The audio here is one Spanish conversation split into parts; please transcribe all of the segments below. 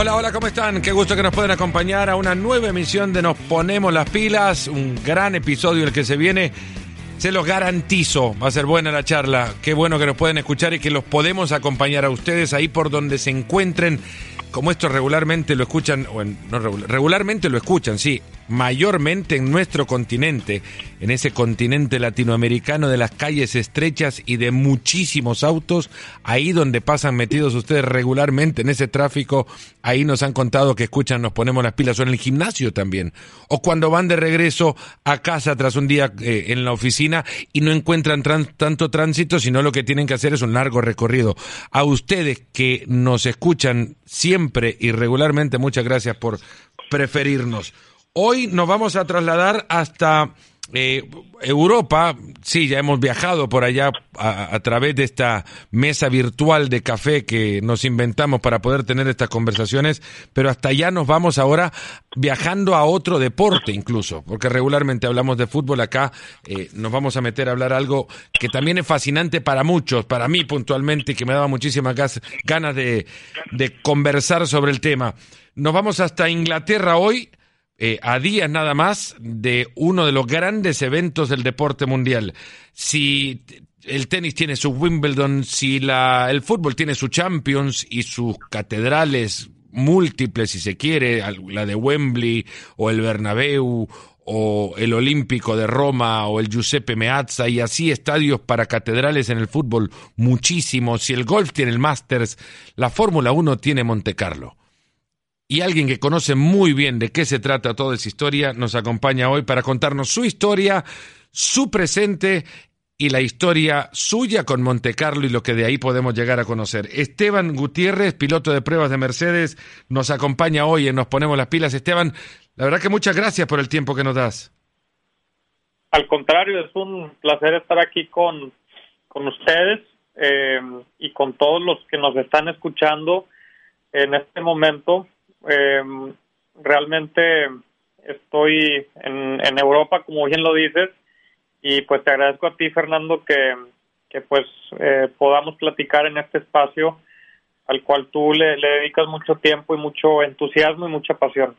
Hola, hola, ¿cómo están? Qué gusto que nos pueden acompañar a una nueva emisión de Nos Ponemos las Pilas, un gran episodio el que se viene. Se los garantizo, va a ser buena la charla. Qué bueno que nos pueden escuchar y que los podemos acompañar a ustedes ahí por donde se encuentren. Como esto regularmente lo escuchan, o no regularmente lo escuchan, sí, mayormente en nuestro continente, en ese continente latinoamericano de las calles estrechas y de muchísimos autos, ahí donde pasan metidos ustedes regularmente en ese tráfico, ahí nos han contado que escuchan, nos ponemos las pilas, o en el gimnasio también, o cuando van de regreso a casa tras un día eh, en la oficina y no encuentran tanto tránsito, sino lo que tienen que hacer es un largo recorrido. A ustedes que nos escuchan siempre y regularmente, muchas gracias por preferirnos. Hoy nos vamos a trasladar hasta eh, Europa. Sí, ya hemos viajado por allá a, través de esta mesa virtual de café que nos inventamos para poder tener estas conversaciones, pero hasta allá nos vamos ahora viajando a otro deporte incluso, porque regularmente hablamos de fútbol acá, eh, nos vamos a meter a hablar algo que también es fascinante para muchos, para mí puntualmente, que me daba muchísimas ganas de, de conversar sobre el tema. Nos vamos hasta Inglaterra hoy eh, a días nada más de uno de los grandes eventos del deporte mundial. Si el tenis tiene su Wimbledon, si la, el fútbol tiene su Champions y sus catedrales múltiples, si se quiere, la de Wembley o el Bernabéu o el Olímpico de Roma o el Giuseppe Meazza y así estadios para catedrales en el fútbol muchísimos. Si el golf tiene el Masters, la Fórmula 1 tiene Monte Carlo y alguien que conoce muy bien de qué se trata toda esa historia nos acompaña hoy para contarnos su historia, su presente y la historia suya con Monte Carlo y lo que de ahí podemos llegar a conocer. Esteban Gutiérrez, piloto de pruebas de Mercedes, nos acompaña hoy en Nos Ponemos las Pilas. Esteban, la verdad que muchas gracias por el tiempo que nos das. Al contrario, es un placer estar aquí con, con ustedes eh, y con todos los que nos están escuchando en este momento eh, realmente estoy en, en, Europa, como bien lo dices, y pues te agradezco a ti, Fernando, que, que pues eh, podamos platicar en este espacio al cual tú le, dedicas mucho tiempo y mucho entusiasmo y mucha pasión.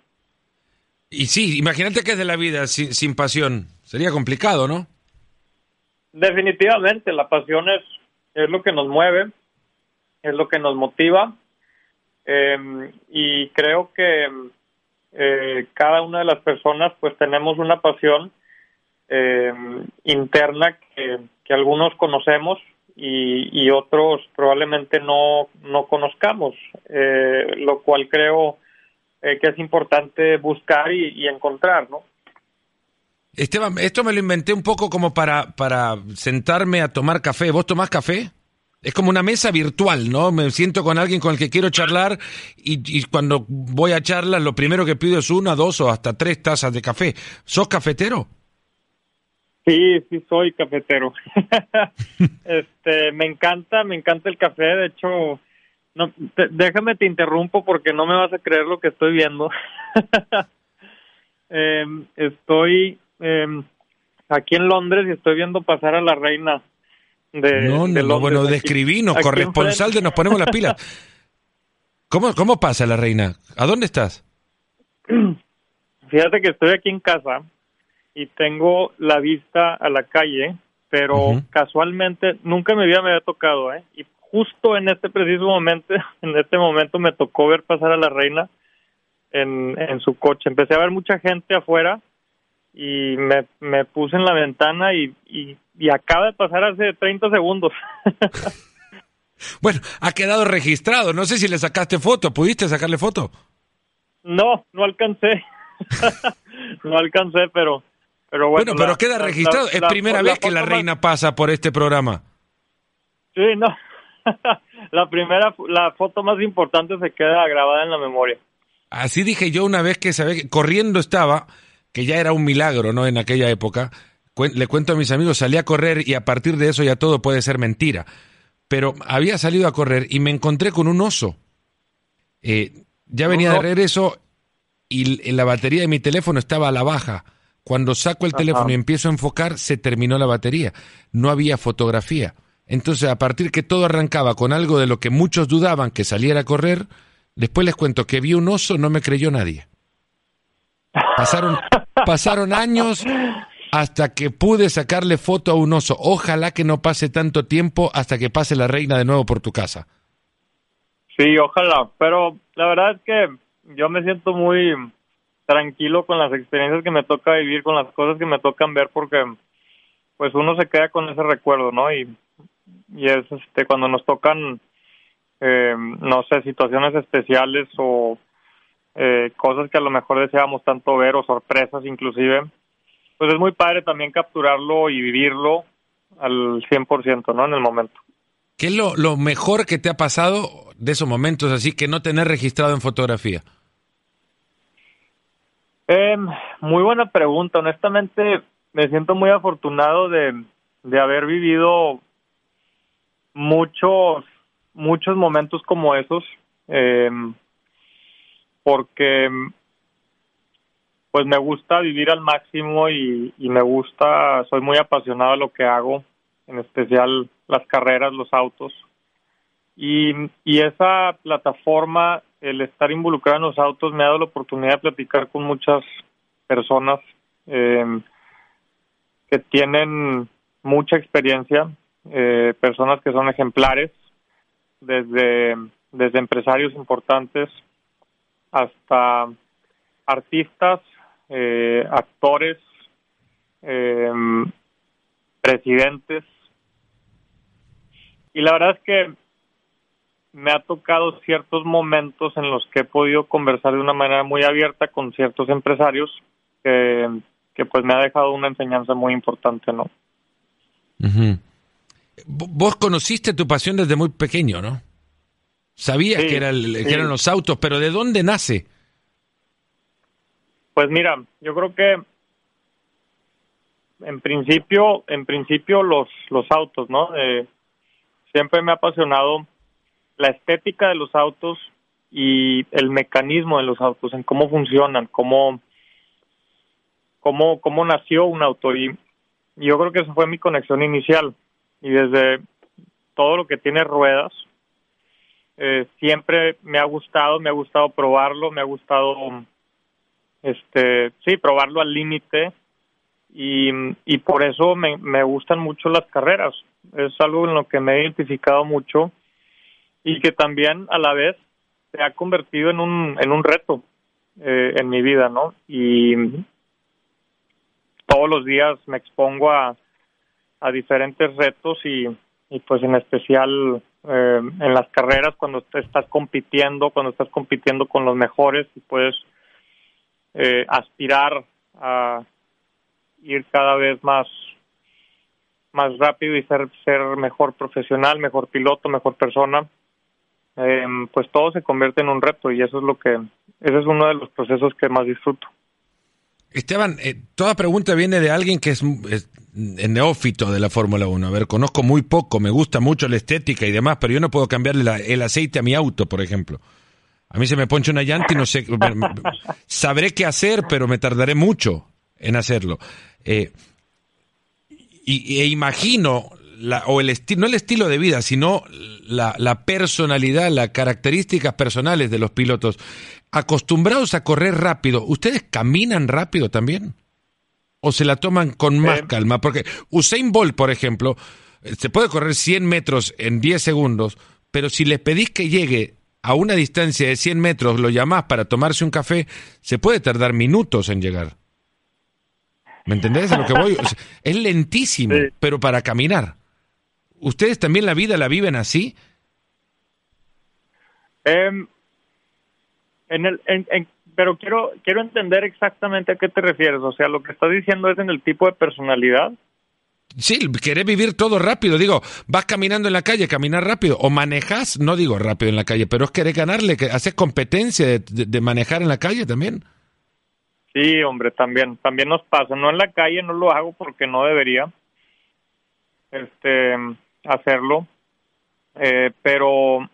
Y sí, imagínate que es de la vida sin, sin pasión. Sería complicado, ¿no? Definitivamente, la pasión es, es lo que nos mueve, es lo que nos motiva eh, y creo que eh, cada una de las personas pues tenemos una pasión eh, interna que, algunos conocemos y, y otros probablemente no, no conozcamos, eh, lo cual creo eh, que es importante buscar y, y encontrar, ¿no? Esteban, esto me lo inventé un poco como para, para sentarme a tomar café. ¿Vos tomás café? Es como una mesa virtual, ¿no? Me siento con alguien con el que quiero charlar y, cuando voy a charlar lo primero que pido es una, dos o hasta tres tazas de café. ¿Sos cafetero? Sí, sí soy cafetero. este, me encanta, me encanta el café. De hecho, no, déjame te interrumpo porque no me vas a creer lo que estoy viendo. Em, estoy em, aquí en Londres y estoy viendo pasar a la reina no, no, bueno, describinos, corresponsal de Nos Ponemos las Pilas. ¿Cómo, ¿Cómo pasa la reina? ¿A dónde estás? Fíjate que estoy aquí en casa y tengo la vista a la calle, pero casualmente nunca me había, me había tocado, ¿eh? Y justo en este preciso momento, en este momento me tocó ver pasar a la reina en, en su coche. Empecé a ver mucha gente afuera y me, me puse en la ventana y, y, acaba de pasar hace 30 segundos. bueno, ha quedado registrado. No sé si le sacaste foto. ¿Pudiste sacarle foto? No, no alcancé. no alcancé, pero, pero bueno. pero queda registrado. es primera vez que la reina pasa por este programa. Sí, no. la primera, la foto más importante se queda grabada en la memoria. Así dije yo una vez que, sabe, corriendo estaba que ya era un milagro, ¿no? En aquella época. Le cuento a mis amigos, salí a correr y a partir de eso ya todo puede ser mentira. Pero había salido a correr y me encontré con un oso. Eh, ya venía de regreso y la batería de mi teléfono estaba a la baja. Cuando saco el teléfono y empiezo a enfocar, se terminó la batería. No había fotografía. Entonces, a partir que todo arrancaba con algo de lo que muchos dudaban que saliera a correr, Después les cuento que vi un oso, no me creyó nadie. Pasaron, pasaron años hasta que pude sacarle foto a un oso. Ojalá que no pase tanto tiempo hasta que pase la reina de nuevo por tu casa. Sí, ojalá, pero la verdad es que yo me siento muy tranquilo con las experiencias que me toca vivir, con las cosas que me tocan ver, porque pues uno se queda con ese recuerdo, ¿no? Y, y es este cuando nos tocan, eh, no sé, situaciones especiales o eh, cosas que a lo mejor deseábamos tanto ver o sorpresas inclusive, pues es muy padre también capturarlo y vivirlo al 100%, ¿no? En el momento. ¿Qué es lo, lo mejor que te ha pasado de esos momentos así que no tener registrado en fotografía? Eh, muy buena pregunta. Honestamente, me siento muy afortunado de, de haber vivido muchos, muchos momentos como esos, eh, porque pues me gusta vivir al máximo y, me gusta, soy muy apasionado de lo que hago, en especial las carreras, los autos. Y, y esa plataforma, el estar involucrado en los autos, me ha dado la oportunidad de platicar con muchas personas eh, que tienen mucha experiencia, eh, personas que son ejemplares, desde, desde empresarios importantes hasta artistas, eh, actores, eh, presidentes. Y la verdad es que me ha tocado ciertos momentos en los que he podido conversar de una manera muy abierta con ciertos empresarios que pues me ha dejado una enseñanza muy importante, ¿no? Vos conociste tu pasión desde muy pequeño, ¿no? Sabías Sí, que, era el- que eran los autos, pero ¿de dónde nace? Pues mira, yo creo que en principio, en principio los los autos, ¿no? Eh, siempre me ha apasionado la estética de los autos y el mecanismo de los autos, en cómo funcionan, cómo cómo cómo nació un auto y y yo creo que esa fue mi conexión inicial y desde todo lo que tiene ruedas eh, siempre me ha gustado, me ha gustado probarlo, me ha gustado este sí probarlo al límite. Y, y por eso me, me gustan mucho las carreras. Es algo en lo que me he identificado mucho y que también a la vez se ha convertido en un en un reto eh, en mi vida no y todos los días me expongo a a diferentes retos y, y pues en especial eh, en las carreras cuando estás compitiendo cuando estás compitiendo con los mejores y puedes eh, aspirar a ir cada vez más más rápido y ser ser mejor profesional, mejor piloto, mejor persona, eh, pues todo se convierte en un reto y eso es lo que ese es uno de los procesos que más disfruto. Esteban, eh, toda pregunta viene de alguien que es, es neófito de la Fórmula 1. A ver, conozco muy poco, me gusta mucho la estética y demás, pero yo no puedo cambiarle la- el aceite a mi auto, por ejemplo. A mí se me poncha una llanta y no sé, sabré qué hacer, pero me tardaré mucho en hacerlo. Eh, y, e imagino, la, o el estilo, no el estilo de vida, sino la, la personalidad, las características personales de los pilotos. Acostumbrados a correr rápido, ¿ustedes caminan rápido también? ¿O se la toman con más Eh. calma? Porque Usain Bolt, por ejemplo, eh, se puede correr 100 metros en 10 segundos, pero si les pedís que llegue a una distancia de 100 metros, lo llamás para tomarse un café, se puede tardar minutos en llegar. ¿Me entendés a lo que voy? O sea, es lentísimo, Sí. pero para caminar. ¿Ustedes también la vida la viven así? Em, en el, en- en- pero quiero quiero entender exactamente a qué te refieres. O sea, lo que estás diciendo es en el tipo de personalidad. Sí, querés vivir todo rápido. Digo, vas caminando en la calle, caminar rápido. O manejas, no digo rápido en la calle, pero es querer ganarle, que haces competencia de, de- de manejar en la calle también. Sí, hombre, también también nos pasa. No en la calle, no lo hago porque no debería este hacerlo, eh, pero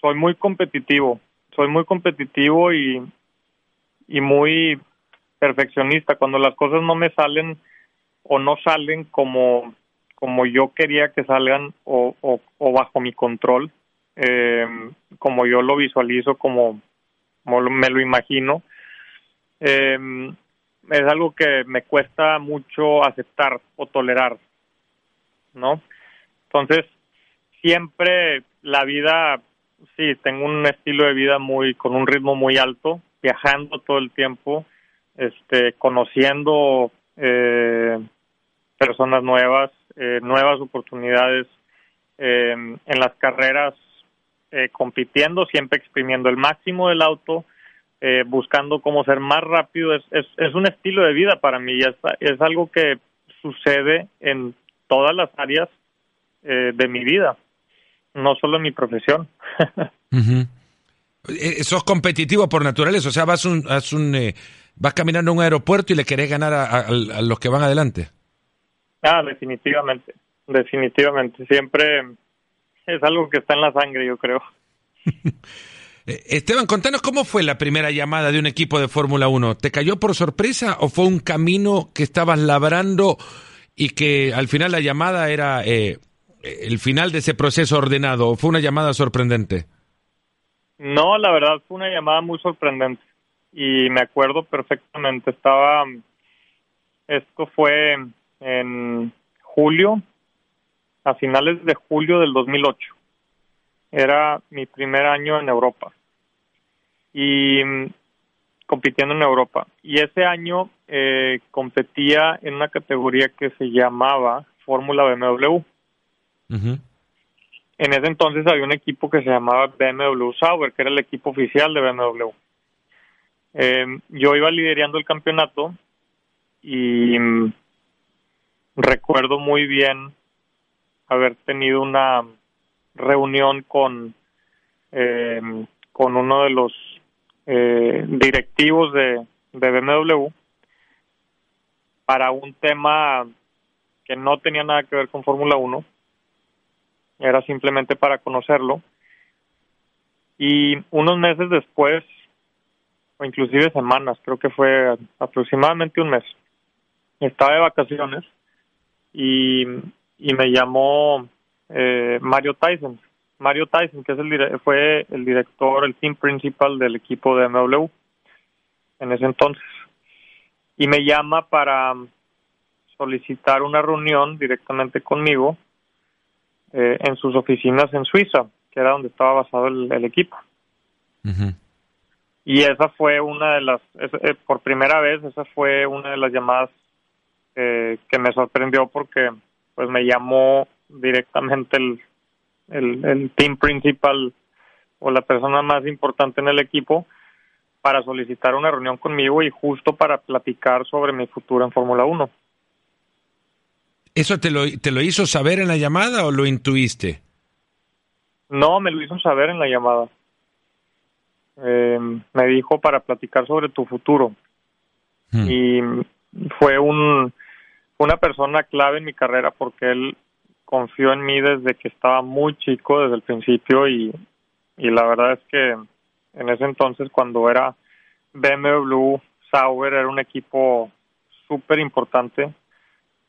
soy muy competitivo. Soy muy competitivo y y muy perfeccionista. Cuando las cosas no me salen o no salen como como yo quería que salgan o, o, bajo mi control, eh, como yo lo visualizo, como, me lo imagino. Eh, es algo que me cuesta mucho aceptar o tolerar, ¿no? Entonces, siempre la vida, sí, tengo un estilo de vida muy, con un ritmo muy alto, viajando todo el tiempo, este, conociendo eh, personas nuevas, eh, nuevas oportunidades eh, en las carreras, compitiendo, siempre exprimiendo el máximo del auto, buscando cómo ser más rápido. Es, es, es, un estilo de vida para mí, es, es algo que sucede en todas las áreas de mi vida, no solo en mi profesión. Sos competitivo por naturaleza, o sea, vas un, un vas caminando a un aeropuerto y le querés ganar a, los que van adelante. Ah, definitivamente, definitivamente. Siempre es algo que está en la sangre, yo creo. Eh, Esteban, contanos cómo fue la primera llamada de un equipo de Fórmula 1. ¿Te cayó por sorpresa o fue un camino que estabas labrando y que al final la llamada era eh, el final de ese proceso ordenado fue una llamada sorprendente? No, la verdad fue una llamada muy sorprendente y me acuerdo perfectamente, estaba, esto fue en julio, a finales de julio del 2008. Era mi primer año en Europa y mm, compitiendo en Europa. Y ese año eh, competía en una categoría que se llamaba Fórmula BMW. En ese entonces había un equipo que se llamaba BMW Sauber, que era el equipo oficial de BMW. Eh, yo iba liderando el campeonato y mm, recuerdo muy bien haber tenido una reunión con eh, con uno de los eh, directivos de, de BMW para un tema que no tenía nada que ver con Fórmula 1 era simplemente para conocerlo y unos meses después o inclusive semanas, creo que fue aproximadamente un mes. Estaba de vacaciones y, y me llamó eh, Mario Tyson. Mario Tyson, que es el fue el director, el team principal del equipo de MW en ese entonces. Y me llama para solicitar una reunión directamente conmigo eh, en sus oficinas en Suiza, que era donde estaba basado el, equipo y esa fue una de las, eh, por primera vez, esa fue una de las llamadas eh, que me sorprendió porque pues me llamó directamente el, el, team principal o la persona más importante en el equipo para solicitar una reunión conmigo y justo para platicar sobre mi futuro en Fórmula 1. ¿Eso te lo, te lo hizo saber en la llamada o lo intuiste? No, me lo hizo saber en la llamada eh, me dijo para platicar sobre tu futuro. Hmm. Y fue un, una persona clave en mi carrera porque él confió en mí desde que estaba muy chico, desde el principio, y, y la verdad es que en ese entonces cuando era BMW Sauber era un equipo súper importante,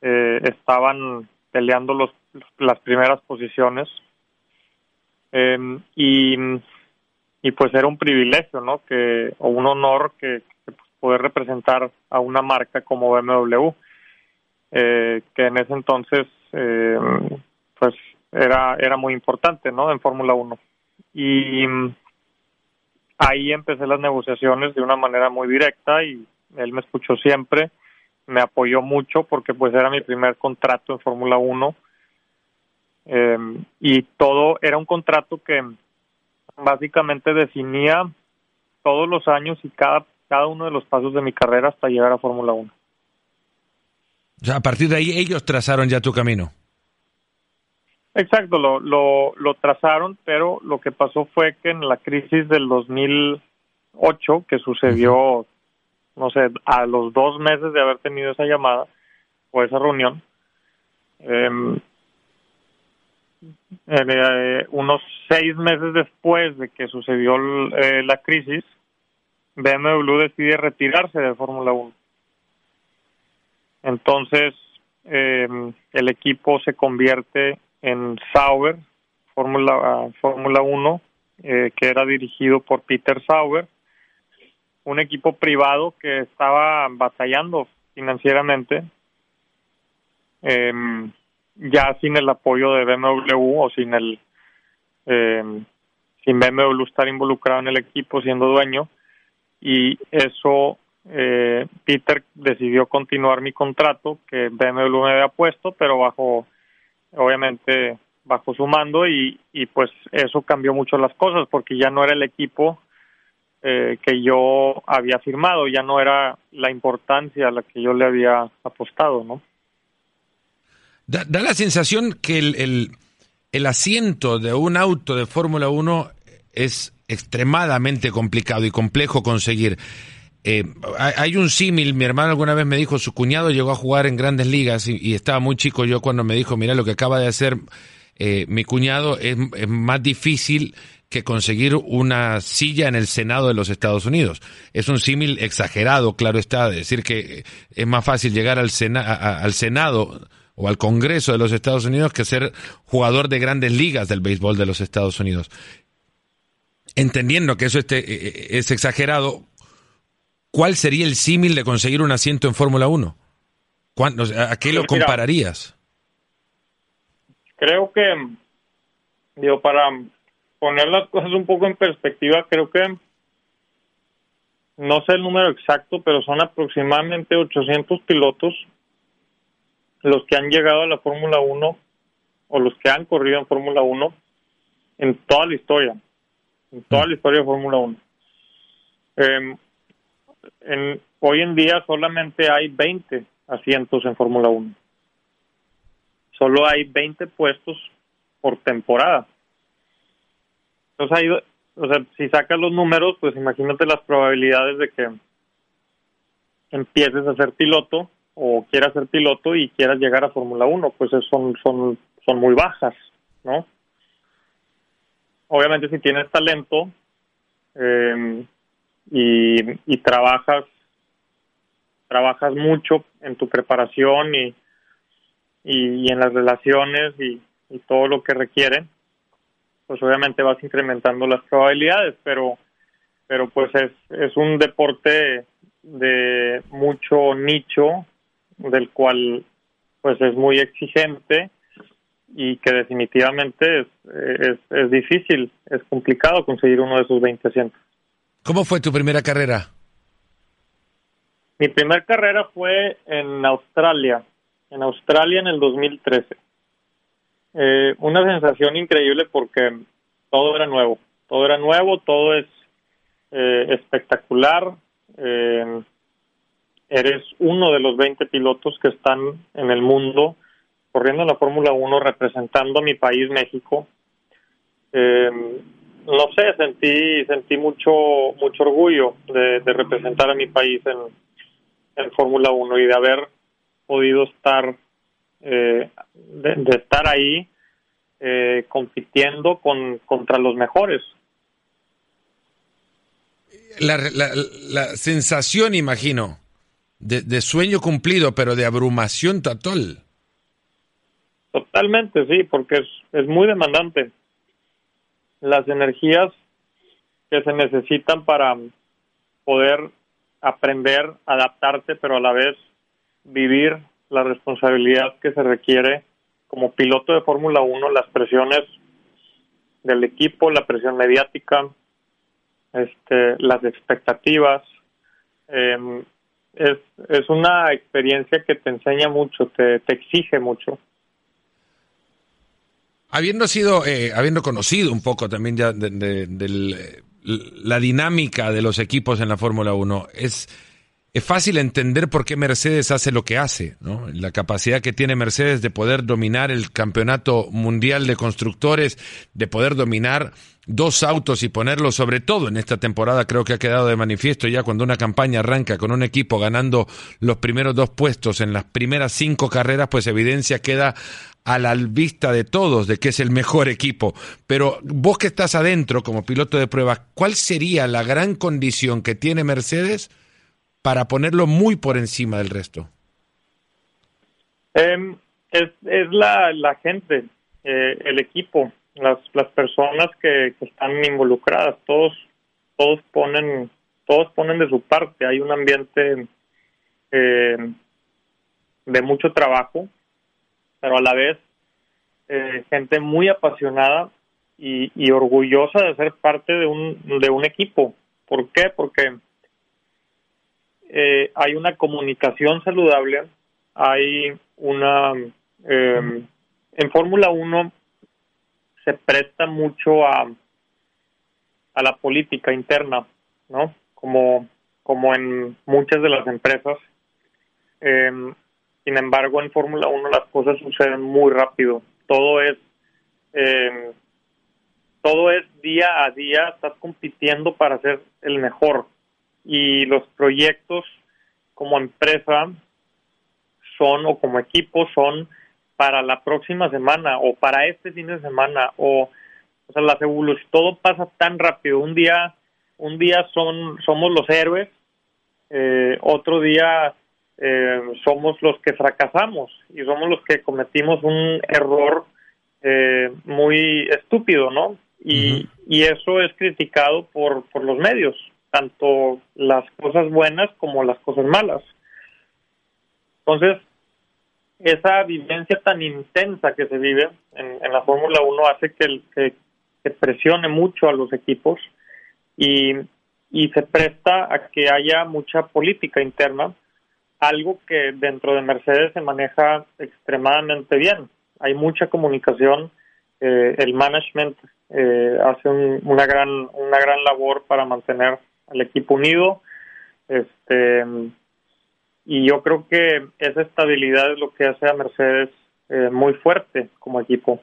eh, estaban peleando los, las primeras posiciones eh, y y pues era un privilegio, ¿no? Que o un honor que, poder representar a una marca como BMW, eh, que en ese entonces eh, pues era era muy importante, ¿no? En Fórmula 1 y ahí empecé las negociaciones de una manera muy directa y él me escuchó siempre, me apoyó mucho porque pues era mi primer contrato en Fórmula 1 eh, y todo era un contrato que básicamente definía todos los años y cada, cada uno de los pasos de mi carrera hasta llegar a Fórmula 1. O sea, a partir de ahí ellos trazaron ya tu camino. Exacto, lo, lo, lo trazaron, pero lo que pasó fue que en la crisis del 2008, que sucedió, no sé, a los dos meses de haber tenido esa llamada o esa reunión, eh, eh, unos seis meses después de que sucedió eh, la crisis, BMW decide retirarse de Fórmula 1. Entonces, em, el equipo se convierte en Sauber, Fórmula Fórmula 1 eh, que era dirigido por Peter Sauer, un equipo privado que estaba batallando financieramente, em, ya sin el apoyo de BMW o sin el em, sin BMW estar involucrado en el equipo siendo dueño y eso eh, Peter decidió continuar mi contrato que BMW me había puesto, pero bajo, obviamente, bajo su mando y, y pues eso cambió mucho las cosas porque ya no era el equipo eh, que yo había firmado, ya no era la importancia a la que yo le había apostado, ¿no? Da, la sensación que el, el, asiento de un auto de Fórmula 1 es extremadamente complicado y complejo conseguir. Eh, hay un símil, mi hermano alguna vez me dijo, su cuñado llegó a jugar en grandes ligas y estaba muy chico yo cuando me dijo, mira lo que acaba de hacer eh, mi cuñado es, es, más difícil que conseguir una silla en el Senado de los Estados Unidos. Es un símil exagerado, claro está, decir que es más fácil llegar al, Sena, a, al Senado o al Congreso de los Estados Unidos que ser jugador de grandes ligas del béisbol de los Estados Unidos. Entendiendo que eso este, es exagerado, ¿cuál sería el símil de conseguir un asiento en Fórmula 1? ¿A qué lo compararías? Creo que, digo, para poner las cosas un poco en perspectiva, creo que, no sé el número exacto, pero son aproximadamente 800 pilotos los que han llegado a la Fórmula 1 o los que han corrido en Fórmula 1 en toda la historia, en toda la historia de Fórmula 1. Eh, en, hoy en día solamente hay 20 asientos en Fórmula 1. Solo hay 20 puestos por temporada. Entonces, hay, o sea, si sacas los números, pues imagínate las probabilidades de que empieces a ser piloto o quieras ser piloto y quieras llegar a Fórmula 1, pues son, son, son muy bajas, ¿no? Obviamente si tienes talento eh, y, y trabajas trabajas mucho en tu preparación y, y, y en las relaciones y, y, todo lo que requiere, pues obviamente vas incrementando las probabilidades, pero pero pues es, es un deporte de mucho nicho del cual pues es muy exigente y que definitivamente es, es, es difícil, es complicado conseguir uno de esos 20 asientos. ¿Cómo fue tu primera carrera? Mi primera carrera fue en Australia, en Australia en el 2013. Eh, una sensación increíble porque todo era nuevo, todo era nuevo, todo es eh, espectacular. Eh, eres uno de los 20 pilotos que están en el mundo corriendo en la Fórmula 1 representando a mi país, México. Eh, no sé, sentí sentí mucho mucho orgullo de, de representar a mi país en, en Fórmula 1 y de haber podido estar eh, de, de, estar ahí eh, compitiendo con contra los mejores. La, la, la sensación, imagino, de, de, sueño cumplido, pero de abrumación total. Totalmente, sí, porque es, es muy demandante las energías que se necesitan para poder aprender, adaptarte, pero a la vez vivir la responsabilidad que se requiere como piloto de Fórmula 1, las presiones del equipo, la presión mediática, este, las expectativas. Eh, es, es una experiencia que te enseña mucho, te, te exige mucho. Habiendo sido, eh, habiendo conocido un poco también ya de, de, la dinámica de los equipos en la Fórmula 1, es, es fácil entender por qué Mercedes hace lo que hace, ¿no? La capacidad que tiene Mercedes de poder dominar el campeonato mundial de constructores, de poder dominar dos autos y ponerlos sobre todo en esta temporada creo que ha quedado de manifiesto ya cuando una campaña arranca con un equipo ganando los primeros dos puestos en las primeras cinco carreras, pues evidencia queda a la vista de todos de que es el mejor equipo. Pero vos que estás adentro como piloto de pruebas, ¿cuál sería la gran condición que tiene Mercedes para ponerlo muy por encima del resto? Eh, es, la, la, gente, eh, el equipo. las, las personas que, están involucradas, todos, todos ponen, todos ponen de su parte, hay un ambiente eh, de mucho trabajo, pero a la vez eh, gente muy apasionada y, y, orgullosa de ser parte de un, de un equipo. ¿Por qué? Porque eh, hay una comunicación saludable, hay una... Eh, en Fórmula 1 se presta mucho a, a la política interna, ¿no? Como, como en muchas de las empresas. Em, sin embargo, en Fórmula 1 las cosas suceden muy rápido. Todo es eh, todo es día a día, estás compitiendo para ser el mejor. Y los proyectos como empresa son, o como equipo, son para la próxima semana, o para este fin de semana, o, o sea, las evoluciones, todo pasa tan rápido. Un día, un día son, somos los héroes, eh, otro día eh, somos los que fracasamos y somos los que cometimos un error eh, muy estúpido, ¿no? Y, y eso es criticado por, por los medios, tanto las cosas buenas como las cosas malas. Entonces, esa vivencia tan intensa que se vive en, la Fórmula 1 hace que, que, presione mucho a los equipos y, y se presta a que haya mucha política interna, algo que dentro de Mercedes se maneja extremadamente bien. Hay mucha comunicación, eh, el management eh, hace una gran una gran labor para mantener al equipo unido. Este y yo creo que esa estabilidad es lo que hace a Mercedes eh, muy fuerte como equipo.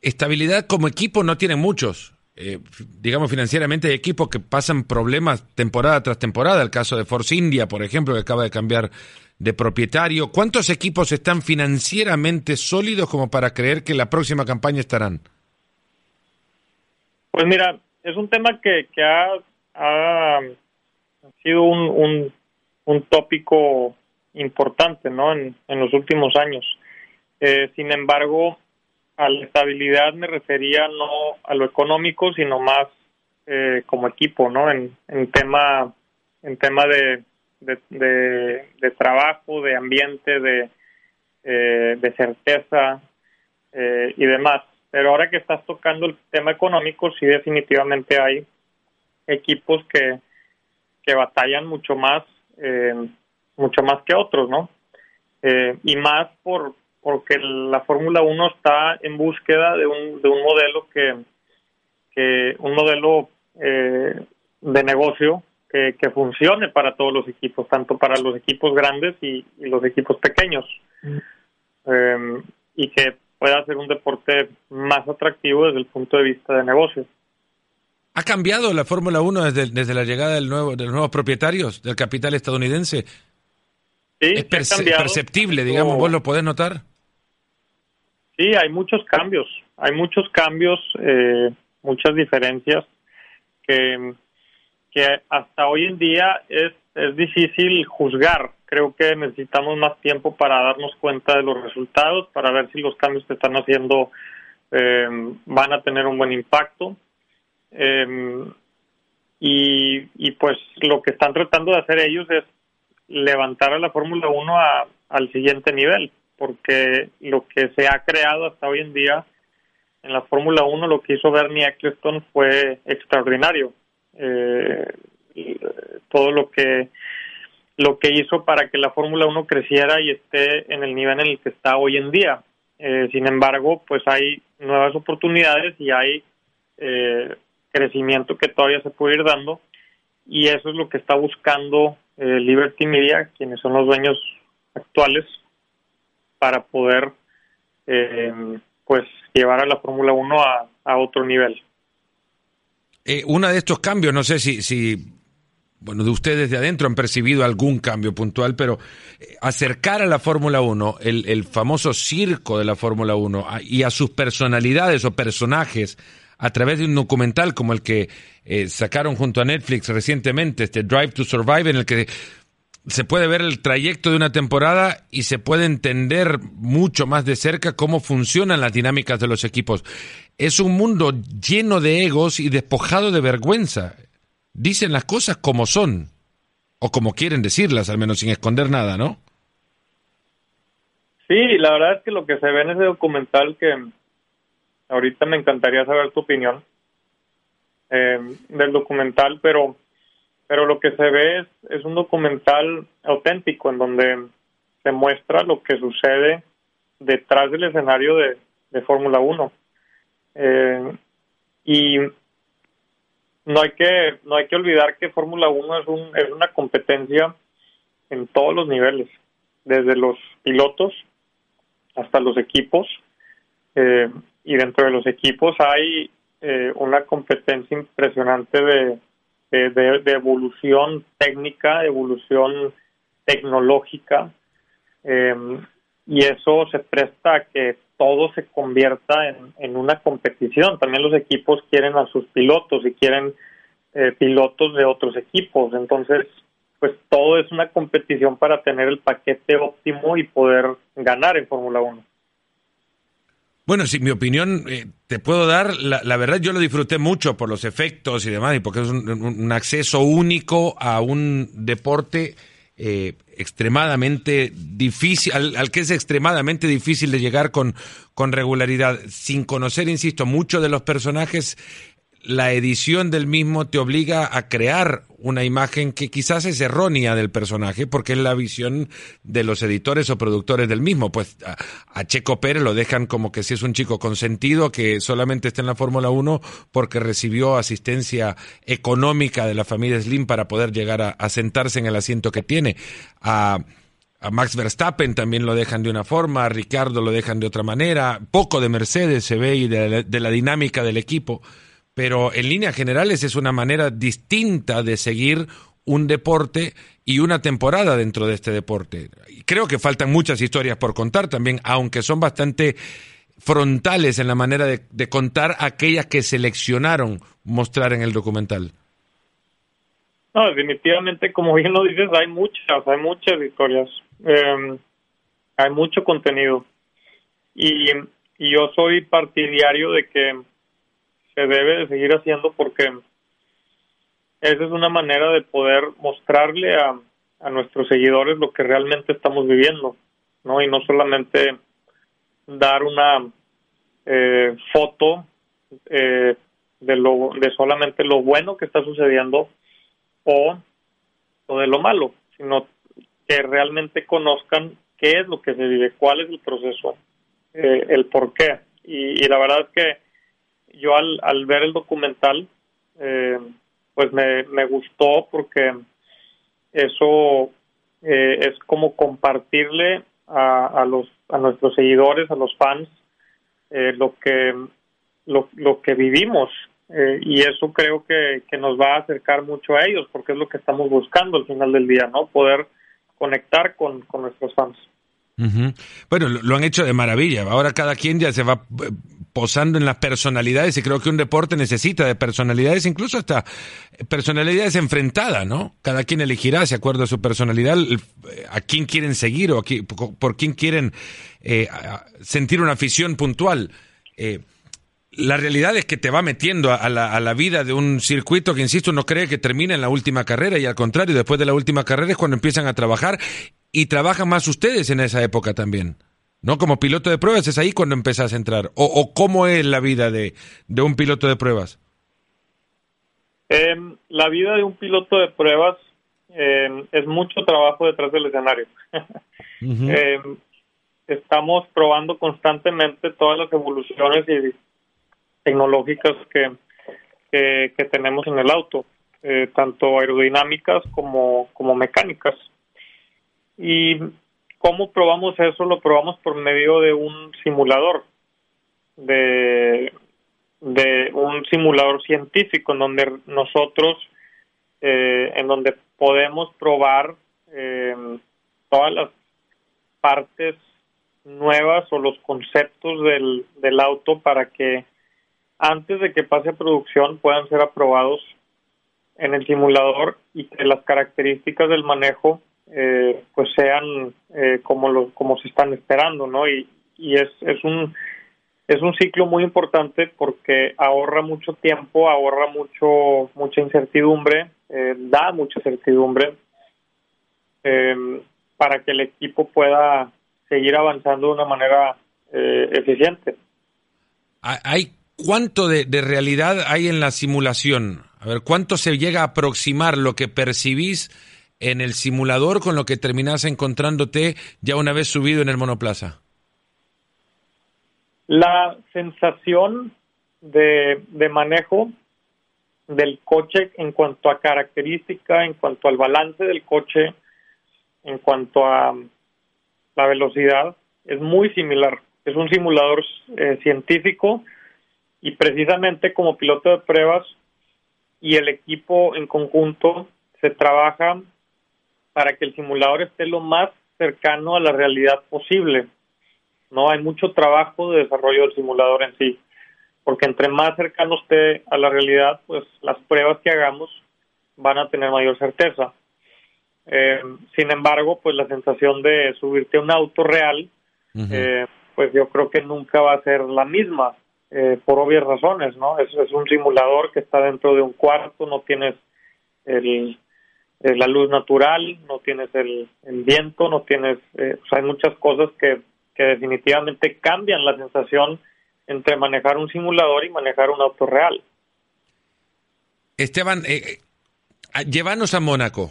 Estabilidad como equipo no tiene muchos. Eh, digamos financieramente hay equipos que pasan problemas temporada tras temporada. El caso de Force India por ejemplo que acaba de cambiar de propietario. Cuántos equipos están financieramente sólidos como para creer que la próxima campaña estarán pues mira, es un tema que, que ha, ha sido un, un, tópico importante ¿no? en, en los últimos años. Eh, sin embargo, a la estabilidad me refería no a lo económico, sino más eh, como equipo, ¿no? En, en tema en tema de, de, de, trabajo, de ambiente, de, eh, de certeza y demás. Pero ahora que estás tocando el tema económico, sí definitivamente hay equipos que, que batallan mucho más, eh, mucho más que otros, ¿no? Eh, y más por porque la Fórmula 1 está en búsqueda de un, de un modelo que, que un modelo eh, de negocio que, que, funcione para todos los equipos, tanto para los equipos grandes y, los equipos pequeños. Mm. y que pueda ser un deporte más atractivo desde el punto de vista de negocio. ¿Ha cambiado la Fórmula 1 desde, desde la llegada del nuevo, de los nuevos propietarios del capital estadounidense? Sí, es perceptible, digamos, ¿vos lo podés notar? Sí, hay muchos cambios, hay muchos cambios, eh, muchas diferencias que, que hasta hoy en día es, es difícil juzgar creo que necesitamos más tiempo para darnos cuenta de los resultados, para ver si los cambios que están haciendo eh, van a tener un buen impacto. Eh, y, pues lo que están tratando de hacer ellos es levantar a la Fórmula 1 al siguiente nivel, porque lo que se ha creado hasta hoy en día en la Fórmula 1, lo que hizo Bernie Eccleston fue extraordinario. Eh, todo lo que lo que hizo para que la Fórmula 1 creciera y esté en el nivel en el que está hoy en día. Eh, sin embargo, pues hay nuevas oportunidades y hay eh, crecimiento que todavía se puede ir dando y eso es lo que está buscando eh, Liberty Media, quienes son los dueños actuales, para poder pues llevar a la Fórmula 1 a, otro nivel. uno de estos cambios, no sé si, si bueno, de ustedes de adentro han percibido algún cambio puntual, pero eh, acercar a la Fórmula 1, el, famoso circo de la Fórmula 1 y a sus personalidades o personajes a través de un documental como el que eh, sacaron junto a Netflix recientemente, este Drive to Survive, en el que se puede ver el trayecto de una temporada y se puede entender mucho más de cerca cómo funcionan las dinámicas de los equipos. Es un mundo lleno de egos y despojado de vergüenza. Dicen las cosas como son, o como quieren decirlas, al menos sin esconder nada, ¿no? Sí, la verdad es que lo que se ve en ese documental, que ahorita me encantaría saber tu opinión eh, del documental, pero pero lo que se ve es, es un documental auténtico en donde se muestra lo que sucede detrás del escenario de, de Fórmula 1. Eh, y no hay que no hay que olvidar que Fórmula 1 es, un, es una competencia en todos los niveles, desde los pilotos hasta los equipos. Eh, y dentro de los equipos hay eh, una competencia impresionante de, de, evolución técnica, evolución tecnológica, em, y eso se presta a que todo se convierta en, una competición. También los equipos quieren a sus pilotos y quieren eh, pilotos de otros equipos. Entonces, pues todo es una competición para tener el paquete óptimo y poder ganar en Fórmula 1. Bueno, sí, mi opinión eh, te puedo dar. La, verdad, yo lo disfruté mucho por los efectos y demás, y porque es un, acceso único a un deporte eh, extremadamente difícil, al, que es extremadamente difícil de llegar con, con regularidad. Sin conocer, insisto, mucho de los personajes, la edición del mismo te obliga a crear una imagen que quizás es errónea del personaje, porque es la visión de los editores o productores del mismo. Pues a, Checo Pérez lo dejan como que si es un chico consentido que solamente está en la Fórmula 1 porque recibió asistencia económica de la familia Slim para poder llegar a, sentarse en el asiento que tiene. A, Max Verstappen también lo dejan de una forma, a Ricardo lo dejan de otra manera, poco de Mercedes se ve y de la dinámica del equipo pero en líneas generales es una manera distinta de seguir un deporte y una temporada dentro de este deporte. Creo que faltan muchas historias por contar también, aunque son bastante frontales en la manera de, contar aquellas que seleccionaron mostrar en el documental. No, definitivamente, como bien lo dices, hay muchas, hay muchas historias, em, hay mucho contenido. y yo soy partidario de que se debe de seguir haciendo porque esa es una manera de poder mostrarle a, a nuestros seguidores lo que realmente estamos viviendo, ¿no? Y no solamente dar una eh, foto eh, de lo de solamente lo bueno que está sucediendo o, o de lo malo, sino que realmente conozcan qué es lo que se vive, cuál es el proceso, eh, el por qué. Y, y la verdad es que yo al, al ver el documental, eh, pues me, me gustó porque eso eh, es como compartirle a, a, los a nuestros seguidores, a los fans, eh, lo que lo, lo que vivimos y eso creo que, que nos va a acercar mucho a ellos porque es lo que estamos buscando al final del día, ¿no? Poder conectar con, con nuestros fans. Bueno, lo, han hecho de maravilla. Ahora cada quien ya se va eh, posando en las personalidades y creo que un deporte necesita de personalidades, incluso hasta personalidades enfrentadas, ¿no? Cada quien elegirá, de acuerdo a su personalidad, a quién quieren seguir o por quién quieren eh, sentir una afición puntual. Eh, la realidad es que te va metiendo a la, a la, vida de un circuito que, insisto, no cree que termine en la última carrera y al contrario, después de la última carrera es cuando empiezan a trabajar y trabajan más ustedes en esa época también. ¿No? Como piloto de pruebas es ahí cuando empezás a entrar. ¿O, cómo es la vida de, de un piloto de pruebas? Em, la vida de un piloto de pruebas em, es mucho trabajo detrás del escenario. Em, estamos probando constantemente todas las evoluciones tecnológicas que, que, tenemos en el auto, eh, tanto aerodinámicas como, como mecánicas. ¿Y cómo probamos eso? Lo probamos por medio de un simulador, de, de un simulador científico en donde nosotros, eh, en donde podemos probar eh, todas las partes nuevas o los conceptos del, del auto para que antes de que pase a producción puedan ser aprobados en el simulador y que las características del manejo eh, pues sean eh, como lo, como se están esperando, ¿no? Y, y es, es un es un ciclo muy importante porque ahorra mucho tiempo, ahorra mucho mucha incertidumbre, eh, da mucha certidumbre para que el equipo pueda seguir avanzando de una manera eficiente. ¿Hay cuánto de, de realidad hay en la simulación? A ver, ¿cuánto se llega a aproximar lo que percibís en el simulador con lo que terminás encontrándote ya una vez subido en el monoplaza? La sensación de, manejo del coche en cuanto a característica, en cuanto al balance del coche, en cuanto a la velocidad, es muy similar. Es un simulador eh, científico y precisamente como piloto de pruebas y el equipo en conjunto se trabaja para que el simulador esté lo más cercano a la realidad posible. No hay mucho trabajo de desarrollo del simulador en sí, porque entre más cercano esté a la realidad, pues las pruebas que hagamos van a tener mayor certeza. Eh, sin embargo, pues la sensación de subirte a un auto real, eh, pues yo creo que nunca va a ser la misma, eh, por obvias razones, ¿no? Es, es un simulador que está dentro de un cuarto, no tienes el, eh, la luz natural, no tienes el, viento, no tienes, eh, hay muchas cosas que, que definitivamente cambian la sensación entre manejar un simulador y manejar un auto real. Esteban, eh, eh llévanos a Mónaco.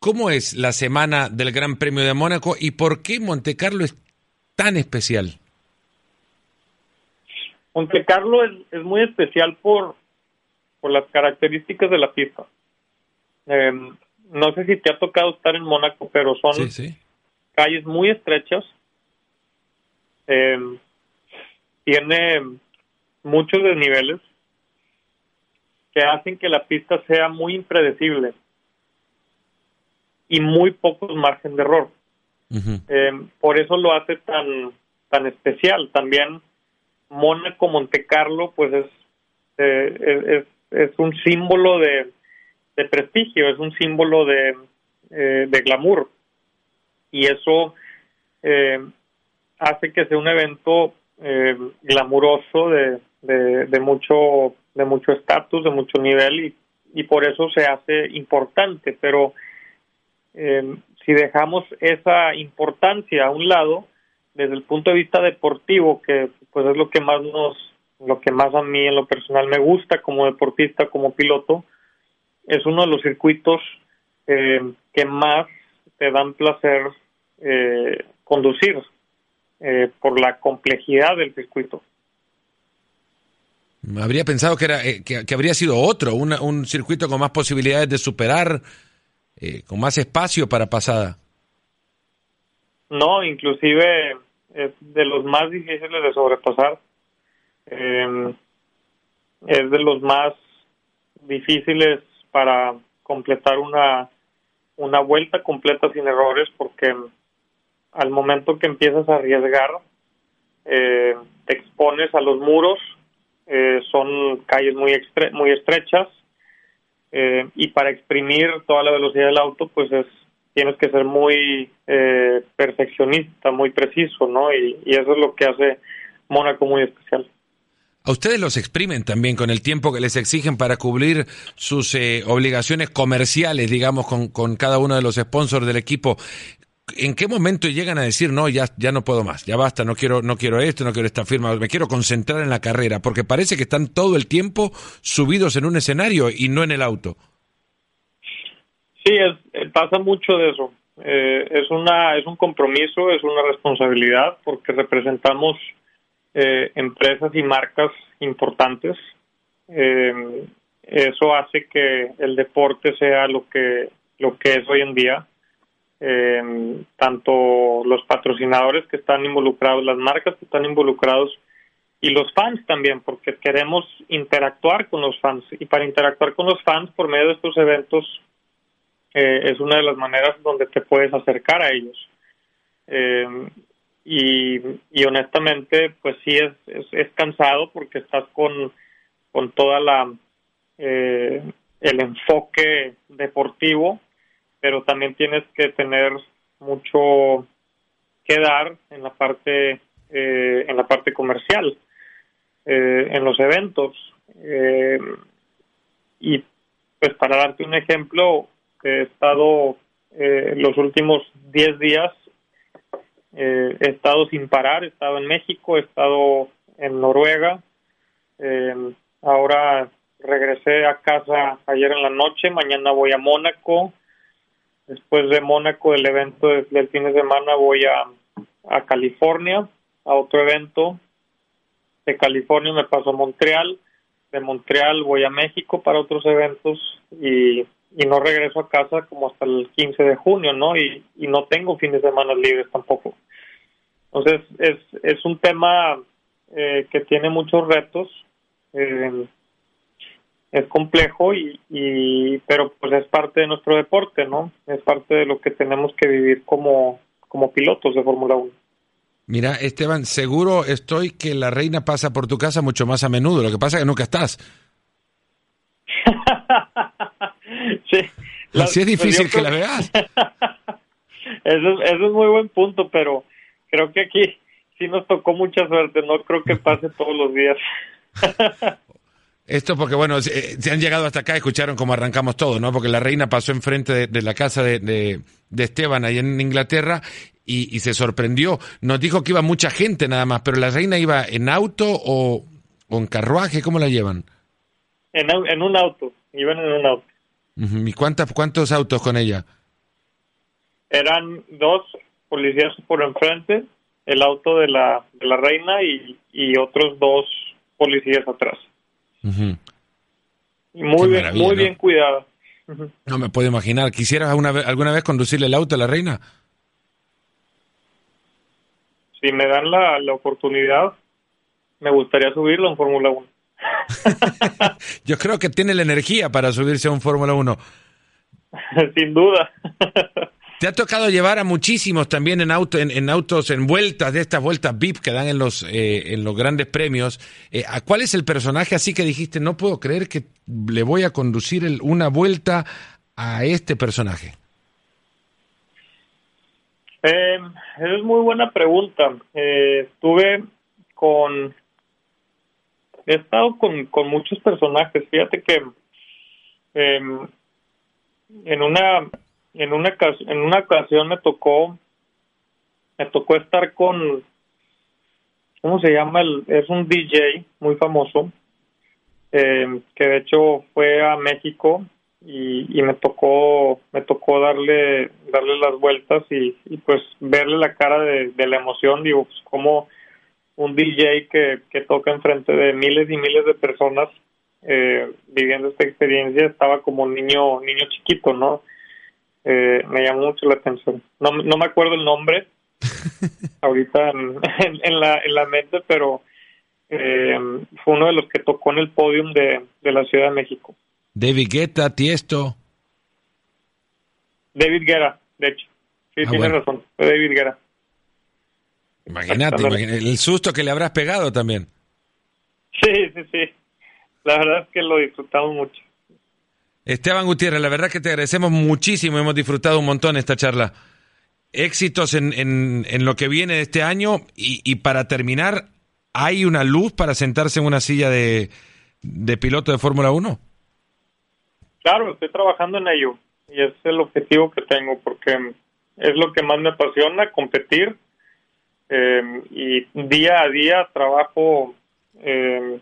¿Cómo es la semana del Gran Premio de Mónaco y por qué Monte Carlo es tan especial? Monte Carlo es, es muy especial por, por las características de la pista. Eh, no sé si te ha tocado estar en Mónaco, pero son calles muy estrechas. Eh, tiene muchos desniveles que hacen que la pista sea muy impredecible y muy pocos margen de error. Eh, por eso lo hace tan tan especial. También Mónaco, Monte Carlo, pues es, es, es un símbolo de, de prestigio, es un símbolo de, eh, de glamour. Y eso eh, hace que sea un evento eh, glamuroso de, de, mucho de mucho estatus, de mucho nivel y, y por eso se hace importante. Pero si dejamos esa importancia a un lado, desde el punto de vista deportivo, que pues es lo que más nos, lo que más a mí en lo personal me gusta como deportista, como piloto, es uno de los circuitos eh, que más te dan placer eh, conducir eh, por la complejidad del circuito. Habría pensado que, era, que, habría sido otro, un circuito con más posibilidades de superar, con más espacio para pasada. No, inclusive es de los más difíciles de sobrepasar. es de los más difíciles para completar una, una vuelta completa sin errores porque al momento que empiezas a arriesgar eh, te expones a los muros eh, son calles muy muy estrechas eh, y para exprimir toda la velocidad del auto pues es tienes que ser muy perfeccionista muy preciso no y, y eso es lo que hace Mónaco muy especial a ustedes los exprimen también con el tiempo que les exigen para cubrir sus eh, obligaciones comerciales, digamos, con, con, cada uno de los sponsors del equipo. ¿En qué momento llegan a decir, no, ya, ya no puedo más, ya basta, no quiero, no quiero esto, no quiero esta firma, me quiero concentrar en la carrera? Porque parece que están todo el tiempo subidos en un escenario y no en el auto. Sí, es, eh, pasa mucho de eso. Eh, es, una, es un compromiso, es una responsabilidad, porque representamos eh, empresas y marcas importantes. Eh, eso hace que el deporte sea lo que lo que es hoy en día. Eh, tanto los patrocinadores que están involucrados, las marcas que están involucrados y los fans también, porque queremos interactuar con los fans y para interactuar con los fans por medio de estos eventos es una de las maneras donde te puedes acercar a ellos. Eh, y, y honestamente pues sí es, es, cansado porque estás con, con toda la eh, el enfoque deportivo pero también tienes que tener mucho que dar en la parte eh, en la parte comercial eh, en los eventos. Eh, y pues para darte un ejemplo he estado los últimos 10 días he estado sin parar he estado en México he estado en Noruega ahora regresé a casa ayer en la noche mañana voy a Mónaco Después de Mónaco, el evento del fin de semana, voy a, a California, a otro evento. De California me paso a Montreal. De Montreal voy a México para otros eventos y, y no regreso a casa como hasta el 15 de junio, ¿no? Y, y no tengo fines de semana libres tampoco. Entonces, es, es un tema eh, que tiene muchos retos. Eh, es complejo y, y pero pues es parte de nuestro deporte, ¿no? Es parte de lo que tenemos que vivir como como pilotos de Fórmula 1. Mira, Esteban, seguro estoy que la reina pasa por tu casa mucho más a menudo. Lo que pasa es que nunca estás. sí. Así es difícil que la veas. eso, eso es muy buen punto, pero creo que aquí sí nos tocó mucha suerte. No creo que pase todos los días. Esto porque, bueno, eh, se, han llegado hasta acá, escucharon cómo arrancamos todo, ¿no? Porque la reina pasó enfrente de, la casa de, de, Esteban ahí en Inglaterra y, se sorprendió. Nos dijo que iba mucha gente nada más, pero la reina iba en auto o, en carruaje, ¿cómo la llevan? En, en un auto, iban en un auto. ¿Y cuántas, cuántos autos con ella? Eran dos policías por enfrente, el auto de la, de la reina y, y otros dos policías atrás. Muy bien, muy bien cuidado. No me puedo imaginar. ¿Quisieras alguna vez, alguna vez conducirle el auto a la reina? Si me dan la, la oportunidad, me gustaría subirlo en Fórmula 1. Yo creo que tiene la energía para subirse a un Fórmula 1. Sin duda. Te ha tocado llevar a muchísimos también en, auto, en, autos, en vueltas, de estas vueltas VIP que dan en los, eh, en los grandes premios. Eh, ¿A cuál es el personaje así que dijiste, no puedo creer que le voy a conducir una vuelta a este personaje? Eh, es muy buena pregunta. Eh, estuve con... He estado con, con muchos personajes. Fíjate que em, en una en una en una ocasión me tocó me tocó estar con cómo se llama el es un DJ muy famoso eh, que de hecho fue a México y, me tocó me tocó darle darle las vueltas y, y pues verle la cara de, la emoción digo pues como un DJ que, que toca enfrente de miles y miles de personas eh, viviendo esta experiencia estaba como un niño niño chiquito no eh, me llamó mucho la atención. No, no me acuerdo el nombre ahorita en, la, en la mente, pero eh, fue uno de los que tocó en el podium de, de la Ciudad de México. David Guetta, Tiesto. David Guerra, de hecho. Sí, ah, tiene razón, fue David Guerra. Imagínate, el susto que le habrás pegado también. Sí, sí, sí. La verdad es que lo disfrutamos mucho. Esteban Gutiérrez, la verdad que te agradecemos muchísimo, hemos disfrutado un montón esta charla. Éxitos en, en, lo que viene de este año y, para terminar, ¿hay una luz para sentarse en una silla de, de piloto de Fórmula 1? Claro, estoy trabajando en ello y es el objetivo que tengo porque es lo que más me apasiona, competir eh, y día a día trabajo, eh,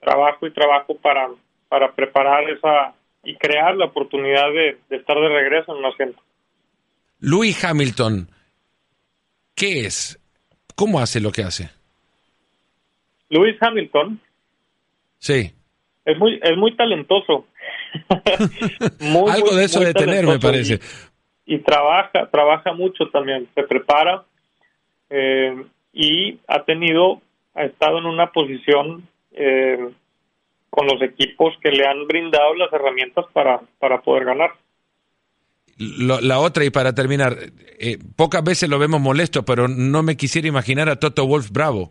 trabajo y trabajo para, para preparar esa y crear la oportunidad de, estar de regreso en un asiento. Louis Hamilton, ¿qué es? ¿Cómo hace lo que hace? Louis Hamilton. Sí. Es muy, es muy talentoso. Algo de eso de tener, me parece. Y, trabaja, trabaja mucho también, se prepara eh, y ha tenido, ha estado en una posición eh, con los equipos que le han brindado las herramientas para, para poder ganar. la otra, y para terminar, eh, pocas veces lo vemos molesto, pero no me quisiera imaginar a Toto Wolf bravo.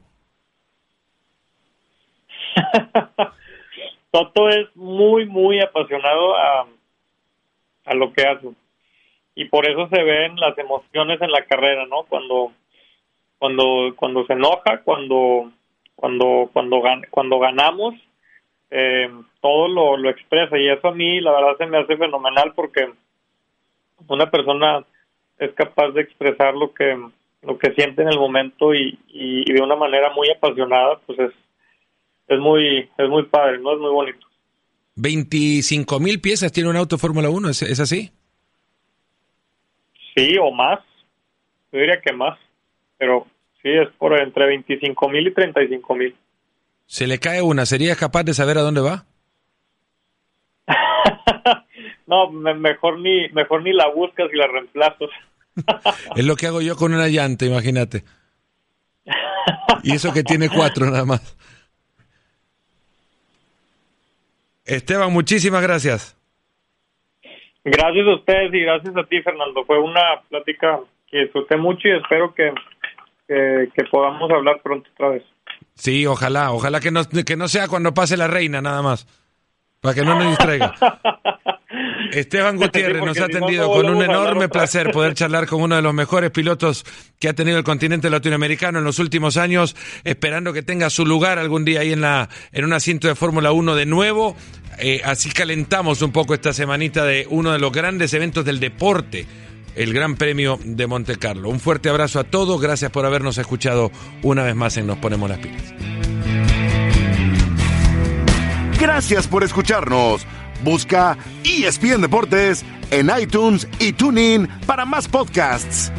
Toto es muy, muy apasionado a, a lo que hace. y por eso se ven las emociones en la carrera, ¿no? Cuando cuando cuando se enoja, cuando cuando cuando cuando ganamos eh, todo lo, lo expresa y eso a mí la verdad se me hace fenomenal porque una persona es capaz de expresar lo que lo que siente en el momento y, y, de una manera muy apasionada pues es es muy es muy padre no es muy bonito 25 mil piezas tiene un auto Fórmula 1 ¿es, ¿es así? Sí, o más. Yo diría que más. Pero sí, es por entre 25 mil y 35 mil. Se le cae una, ¿sería capaz de saber a dónde va? no, mejor ni, mejor ni la buscas y la reemplazas. es lo que hago yo con una llanta, imagínate. Y eso que tiene cuatro nada más. Esteban, muchísimas gracias. Gracias a ustedes y gracias a ti, Fernando. Fue una plática que disfruté mucho y espero que, que, podamos hablar pronto otra vez. Sí, ojalá, ojalá que no, que no sea cuando pase la reina nada más, para que no nos distraiga. Esteban Gutiérrez nos ha atendido con un enorme placer poder charlar con uno de los mejores pilotos que ha tenido el continente latinoamericano en los últimos años, esperando que tenga su lugar algún día ahí en la en un asiento de Fórmula 1 de nuevo. Eh, así calentamos un poco esta semanita de uno de los grandes eventos del deporte, el Gran Premio de Monte Carlo. Un fuerte abrazo a todos, gracias por habernos escuchado una vez más en Nos Ponemos las Pilas. Gracias por escucharnos. Busca ESPN Deportes en iTunes y TuneIn para más podcasts.